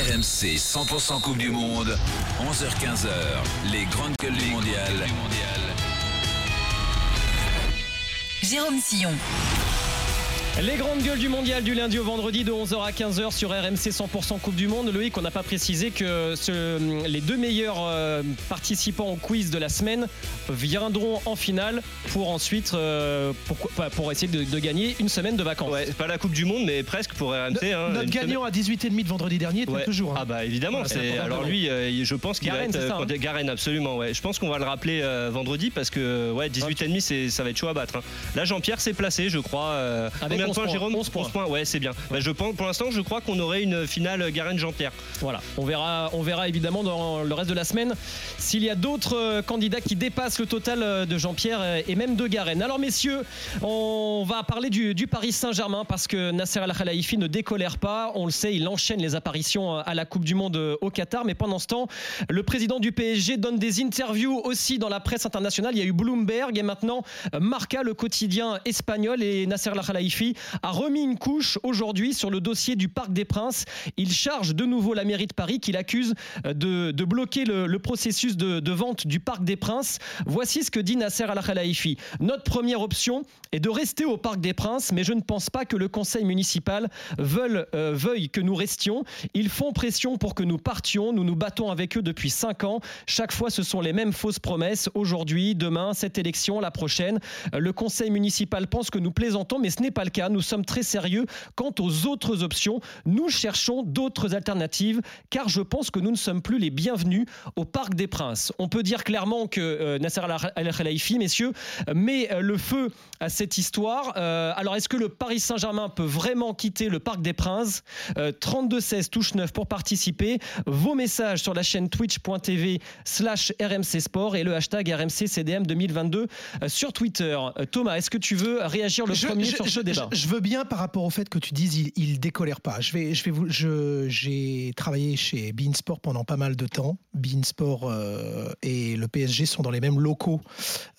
RMC 100% Coupe du Monde, 11h-15h, les grandes gueules du mondial. Jérôme Sillon. Les grandes gueules du mondial du lundi au vendredi de 11h à 15h sur RMC 100% Coupe du Monde. Loïc, on n'a pas précisé que ce- les deux meilleurs euh, participants au quiz de la semaine viendront en finale pour ensuite euh, pour, essayer de, de gagner une semaine de vacances. Ouais, pas la Coupe du Monde, mais presque pour RMC. hein, Notre une gagnant à 18h30 de vendredi dernier était Ouais. toujours. hein. Ah bah évidemment, Ouais, c'est alors lui euh, je pense qu'il va être c'est ça, hein Garen absolument ouais. Je pense qu'on va le rappeler euh, vendredi parce que ouais 18 et demi c'est ça va être chaud à battre. hein. Là Jean-Pierre s'est placé je crois euh, Avec 11 points points, Jérôme 11 points. ouais, c'est bien. Bah, je pense pour l'instant je crois qu'on aurait une finale Garen Jean-Pierre. Voilà, on verra, on verra évidemment dans le reste de la semaine s'il y a d'autres euh, candidats qui dépassent le total euh, de Jean-Pierre euh, et même de Garen. Alors messieurs, on va parler du, du Paris Saint-Germain parce que Nasser Al Khelaifi ne décolère pas. On le sait, il enchaîne les apparitions euh, à la Coupe du Monde euh, au Qatar, mais pendant ce temps, le président du PSG donne des interviews aussi dans la presse internationale. Il y a eu Bloomberg et maintenant euh, Marca, le quotidien espagnol, et Nasser Al A remis une couche aujourd'hui sur le dossier du Parc des Princes. Il charge de nouveau la mairie de Paris qu'il accuse euh, de, bloquer le, processus de, vente du Parc des Princes. Voici ce que dit Nasser Al Khelaifi. Notre première option est de rester au Parc des Princes, mais je ne pense pas que le conseil municipal veuille, euh, que nous restions. Ils font pression pour que nous partions. Nous nous battons avec eux depuis cinq ans. Chaque fois, ce sont les mêmes fausses promesses. Aujourd'hui, demain, cette élection, la prochaine. Euh, Le conseil municipal pense que nous plaisantons, mais ce n'est pas le cas. Nous sommes très sérieux quant aux autres options. Nous cherchons d'autres alternatives, car je pense que nous ne sommes plus les bienvenus au Parc des Princes. On peut dire clairement que euh, Nasser Al Khelaifi, messieurs, met euh, le feu à cette histoire. Euh, alors, est-ce que le Paris Saint-Germain peut vraiment quitter le Parc des Princes? Euh, 32-16 touche 9 pour participer. Vos messages sur la chaîne twitch.tv slash RMC Sport et le hashtag RMC CDM 2022 euh, sur Twitter. Thomas, est-ce que tu veux réagir le Je- premier je- sur ce je- débat? Je, veux bien par rapport au fait que tu dises il, il décolère pas. Je vais, je vais vous, je- j'ai travaillé chez Beansport pendant pas mal de temps. Beansport euh, et le PSG sont dans les mêmes locaux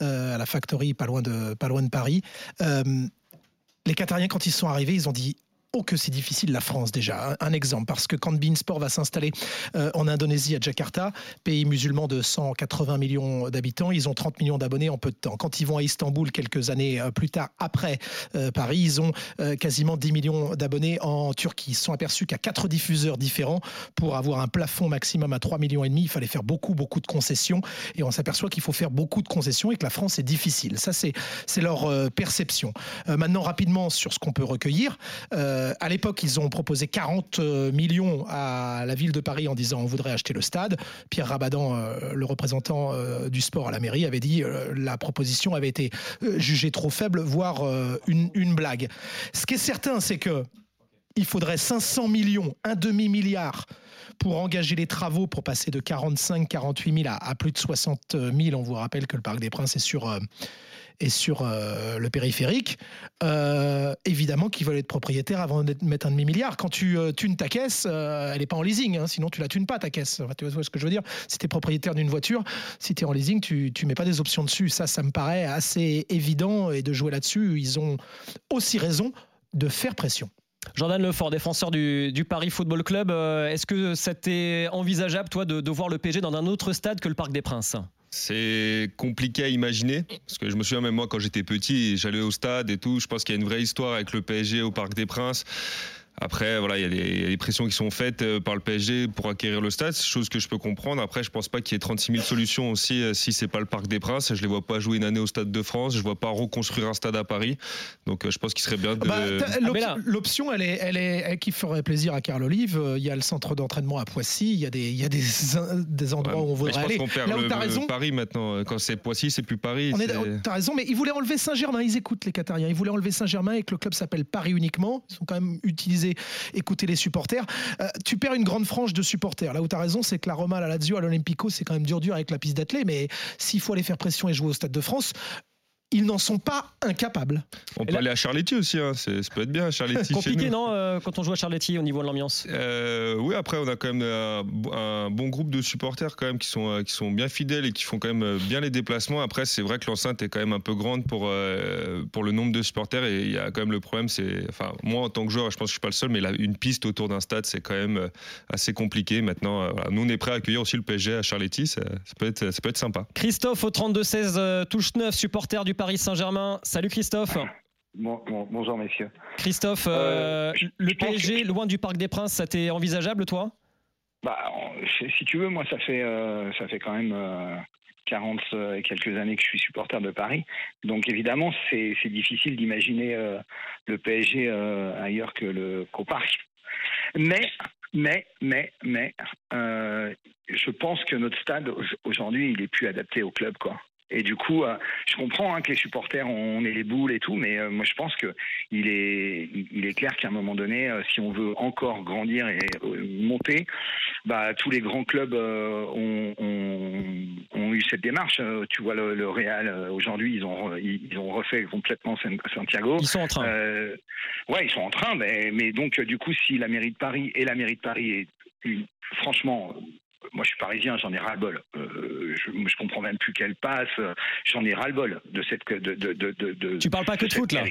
euh, à la Factory, pas loin de, pas loin de Paris. Euh, les Qatariens, quand ils sont arrivés, ils ont dit Oh que c'est difficile la France déjà. Un, exemple, parce que quand Beansport va s'installer euh, en Indonésie à Jakarta, pays musulman de 180 millions d'habitants, ils ont 30 millions d'abonnés en peu de temps. Quand ils vont à Istanbul quelques années euh, plus tard, après euh, Paris, ils ont quasiment 10 millions d'abonnés en Turquie. Ils se sont aperçus qu'à quatre diffuseurs différents, pour avoir un plafond maximum à 3 millions et demi, il fallait faire beaucoup, beaucoup de concessions. Et on s'aperçoit qu'il faut faire beaucoup de concessions et que la France est difficile. Ça, c'est leur perception. Maintenant, rapidement sur ce qu'on peut recueillir. À l'époque, ils ont proposé 40 euh, millions à la ville de Paris en disant on voudrait acheter le stade. Pierre Rabadan, euh, le représentant euh, du sport à la mairie, avait dit euh, la proposition avait été euh, jugée trop faible, voire euh, une blague. Ce qui est certain, c'est que il faudrait 500 millions, un demi-milliard pour engager les travaux pour passer de 45, 48 000 à, plus de 60 000. On vous rappelle que le Parc des Princes est sur, euh, est sur euh, le périphérique. Euh, évidemment qu'ils veulent être propriétaires avant de mettre un demi-milliard. Quand tu tunes ta caisse, elle n'est pas en leasing, hein, sinon tu la tunes pas ta caisse. Enfin, tu vois ce que je veux dire? Si tu es propriétaire d'une voiture, si tu es en leasing, tu ne mets pas des options dessus. Ça, ça me paraît assez évident et de jouer là-dessus, ils ont aussi raison de faire pression. Jordan Lefort, défenseur du, Paris Football Club, euh, est-ce que c'était envisageable, toi, de, de voir le PSG dans un autre stade que le Parc des Princes? C'est compliqué à imaginer parce que je me souviens même moi quand j'étais petit, j'allais au stade et tout. Je pense qu'il y a une vraie histoire avec le PSG au Parc des Princes. Après, voilà, il y, a des- il y a des pressions qui sont faites euh, par le PSG pour acquérir le stade, c'est chose que je peux comprendre. Après, je pense pas qu'il y ait 36 000 solutions aussi euh, si c'est pas le Parc des Princes. Je les vois pas jouer une année au Stade de France, je vois pas reconstruire un stade à Paris. Donc, euh, je pense qu'il serait bien de. Bah, là- L'option, elle est, elle est, elle qui ferait plaisir à Carl Olive. Il y a le centre d'entraînement à Poissy. Il y a des, il y a des, des endroits où on voudrait je pense aller. qu'on perd Là où le, t'as le raison. Paris maintenant. Quand c'est Poissy, c'est plus Paris. T'as raison, mais ils voulaient enlever Saint-Germain. Ils écoutent les Qatariens. Ils voulaient enlever Saint-Germain et que le club s'appelle Paris uniquement. Ils sont quand même utilisés, écouter les supporters. Euh, tu perds une grande frange de supporters. Là où tu as raison, c'est que la Roma, la Lazio, à l'Olympico, c'est quand même dur dur avec la piste d'athlée. Mais s'il faut aller faire pression et jouer au Stade de France, ils n'en sont pas incapables. On peut là- aller à Charletti aussi, hein. c'est- ça peut être bien à Charletti. chez Compliqué, nous. non, euh, quand on joue à Charletti au niveau de l'ambiance? Euh, oui, après, on a quand même un, un bon groupe de supporters quand même qui sont, euh, qui sont bien fidèles et qui font quand même euh, bien les déplacements. Après, c'est vrai que l'enceinte est quand même un peu grande pour, euh, pour le nombre de supporters et il y a quand même le problème, c'est, enfin, moi en tant que joueur, je pense que je suis pas le seul, mais là, une piste autour d'un stade, c'est quand même euh, assez compliqué. Maintenant, euh, voilà. nous, on est prêt à accueillir aussi le PSG à Charletti, ça, ça peut, être, ça peut être sympa. Christophe au 32-16, euh, touche 9, supporter du Paris Saint-Germain. Salut Christophe. Bon, bon- bonjour messieurs. Christophe, euh, Euh, le PSG, que- loin du Parc des Princes, ça t'est envisageable toi? Bah, si tu veux, moi ça fait euh, ça fait quand même euh, 40 et quelques années que je suis supporter de Paris. Donc évidemment, c'est difficile d'imaginer le PSG ailleurs que le qu'au parc. Mais mais mais mais euh, je pense que notre stade au- aujourd'hui, il est plus adapté au club quoi. Et du coup, euh, je comprends hein, que les supporters, on est les boules et tout, mais euh, moi je pense que il est, il est clair qu'à un moment donné, euh, si on veut encore grandir et euh, monter, bah, tous les grands clubs ont, ont, ont eu cette démarche. Tu vois le, le Real aujourd'hui, ils ont ils ont refait complètement San- Santiago. Ils sont en train. Ouais, ils sont en train, mais, mais donc du coup, si la mairie de Paris et la mairie de Paris est une- franchement. Moi, je suis parisien, j'en ai ras-le-bol. Euh, je, je comprends même plus qu'elle passe. J'en ai ras-le-bol de cette de de de de. de Tu parles pas que de foot là.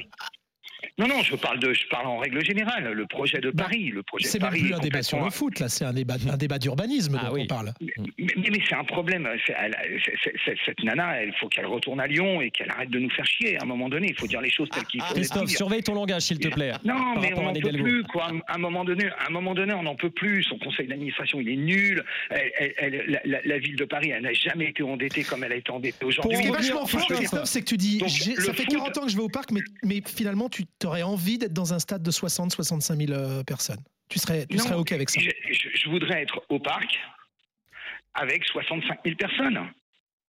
Non, non, je parle de, je parle en règle générale. Le projet de Bah, Paris, le projet de C'est même Paris. plus est un débat sur le foot, là, c'est un débat, un débat d'urbanisme Ah dont oui. on parle. Mais, mais- mais c'est un problème. C'est- elle- c'est- c'est- c'est- cette nana, il faut qu'elle retourne à Lyon et qu'elle arrête de nous faire chier. À un moment donné, il faut dire les choses telles qu'il faut. les Christophe, dire. surveille ton langage s'il te plaît. Non, mais on n'en peut plus, quoi. À un moment donné, à un moment donné, on n'en peut plus. Son conseil d'administration, il est nul. Elle- elle- elle- la, la- la ville de Paris, elle n'a jamais été endettée comme elle a été endettée Ce aujourd'hui. qui est revenir- vachement fort, Christophe. C'est que tu dis Donc, ça fait foot- 40 ans que je vais au parc, mais, mais finalement, tu aurais envie d'être dans un stade de 60-65 000 euh, personnes. Tu serais, tu Non, serais OK avec ça. Je, voudrais être au parc avec 65 000 personnes.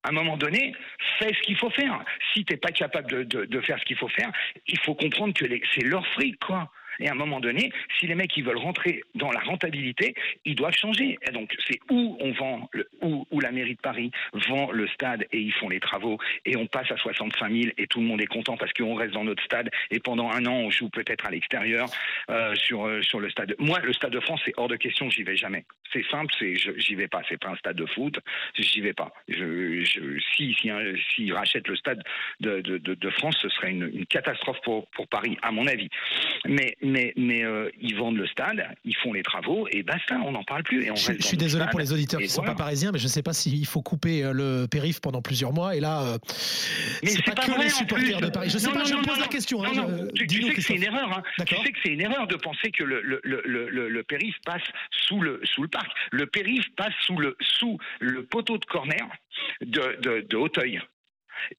À un moment donné, fais ce qu'il faut faire. Si t'es pas capable de, de- de faire ce qu'il faut faire, il faut comprendre que c'est leur fric, quoi. Et à un moment donné, si les mecs ils veulent rentrer dans la rentabilité, ils doivent changer. Et donc c'est où on vend, où, la mairie de Paris vend le stade et ils font les travaux et on passe à 65 000 et tout le monde est content parce qu'on reste dans notre stade et pendant un an on joue peut-être à l'extérieur euh, sur euh, sur le stade. Moi, le stade de France, c'est hors de question, j'y vais jamais. C'est simple, c'est j'y vais pas. C'est pas un stade de foot, j'y vais pas. Je, si si un- s'ils rachètent le stade de, de, de, de France, ce serait une, une catastrophe pour pour Paris, à mon avis. Mais mais mais euh, ils vendent le stade, ils font les travaux et basta, on n'en parle plus. Et on Je, je suis désolé pour les auditeurs qui ne sont voilà. pas parisiens, mais je ne sais pas s'il faut couper euh, le périph pendant plusieurs mois. Et là, euh, Mais c'est pas, que les supporters de Paris. Je sais Non, pas, non, je non, pose la question. hein, je- tu, sais que c'est une erreur. Hein. Tu sais que c'est une erreur de penser que le- le périph passe sous le, sous le parc. Le périph passe sous le, sous le poteau de corner de, de, de Hauteuil.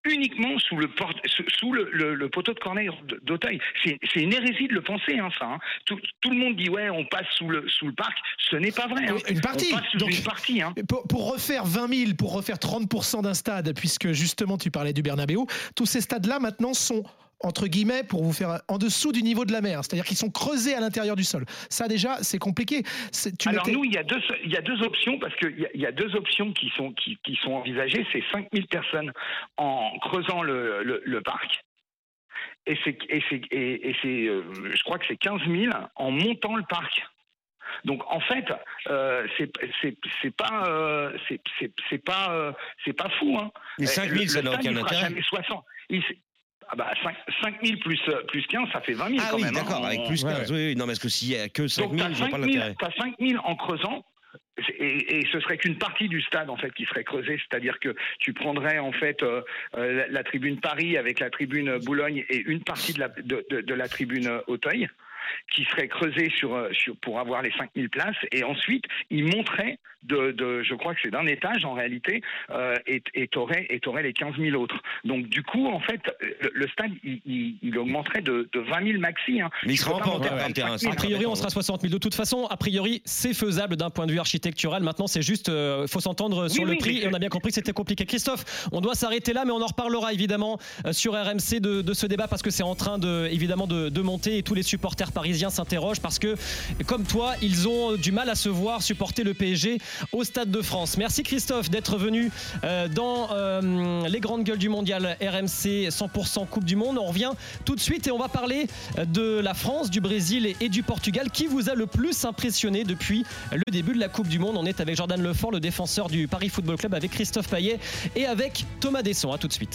Uniquement sous le, port- sous- sous le, le, le poteau de corner de- d'Auteuil. C'est une hérésie de le penser, hein, ça. hein. Tout, tout le monde dit, ouais, on passe sous le, sous le parc. Ce n'est pas vrai. hein. Une partie. On passe sous Donc- une partie. Pour, pour refaire 20 000, pour refaire 30% d'un stade, puisque justement tu parlais du Bernabéu, tous ces stades-là maintenant sont entre guillemets pour vous faire en dessous du niveau de la mer, c'est-à-dire qu'ils sont creusés à l'intérieur du sol. Ça déjà, c'est compliqué. Tu Alors nous, il y a deux, il y a deux options parce qu'il y, y a deux options qui sont qui, qui sont envisagées. C'est 5000 personnes en creusant le, le, le parc. Et c'est et c'est et, euh, je crois que c'est 15 000 en montant le parc. Donc en fait, euh, c'est c'est c'est pas euh, c'est pas euh, c'est pas fou hein. Les Euh, 5000, le- ça n'a aucun intérêt. jamais 60. Il s- ah bah 5, 5000 plus euh, plus 15, ça fait 20 000 Ah quand oui, même. hein. d'accord, avec On- plus Ouais, 15. Oui, oui, non, parce que s'il y a que donc 5000, t'as je vois pas 5000 l'intérêt. t'as 5000 en creusant. Et, et ce serait qu'une partie du stade en fait qui serait creusée, c'est-à-dire que tu prendrais en fait euh, euh, la, la tribune Paris avec la tribune Boulogne et une partie de la, de, de- de la tribune euh, Auteuil qui serait creusée sur, euh, sur- pour avoir les 5000 places et ensuite ils monteraient de, de je crois que c'est d'un étage en réalité euh, et et t'aurais les 15 000 autres. Donc du coup en fait le, le stade il, il- il augmenterait de, de 20 000 maxi. hein. Mais il sera peux en pas pente monter à par le terrain. 25 000. A priori, on sera 60 000. De toute façon, a priori, c'est faisable d'un point de vue architectural. Maintenant, c'est juste, euh, faut s'entendre sur Oui, le oui, prix. Et on a bien compris que c'était compliqué. Christophe, on doit s'arrêter là, mais on en reparlera évidemment euh, sur RMC de, de ce débat parce que c'est en train de, évidemment, de, de monter et tous les supporters parisiens Parisiens s'interrogent parce que, comme toi, ils ont du mal à se voir supporter le PSG au Stade de France. Merci Christophe d'être venu euh, dans euh, les grandes gueules du mondial RMC 100% Coupe du Monde. On revient tout de suite et on va parler de la France, du Brésil et du Portugal. Qui vous a le plus impressionné depuis le début de la Coupe du Monde On est avec Jordan Lefort, le défenseur du Paris Football Club, avec Christophe Payet et avec Thomas Desson. A tout de suite.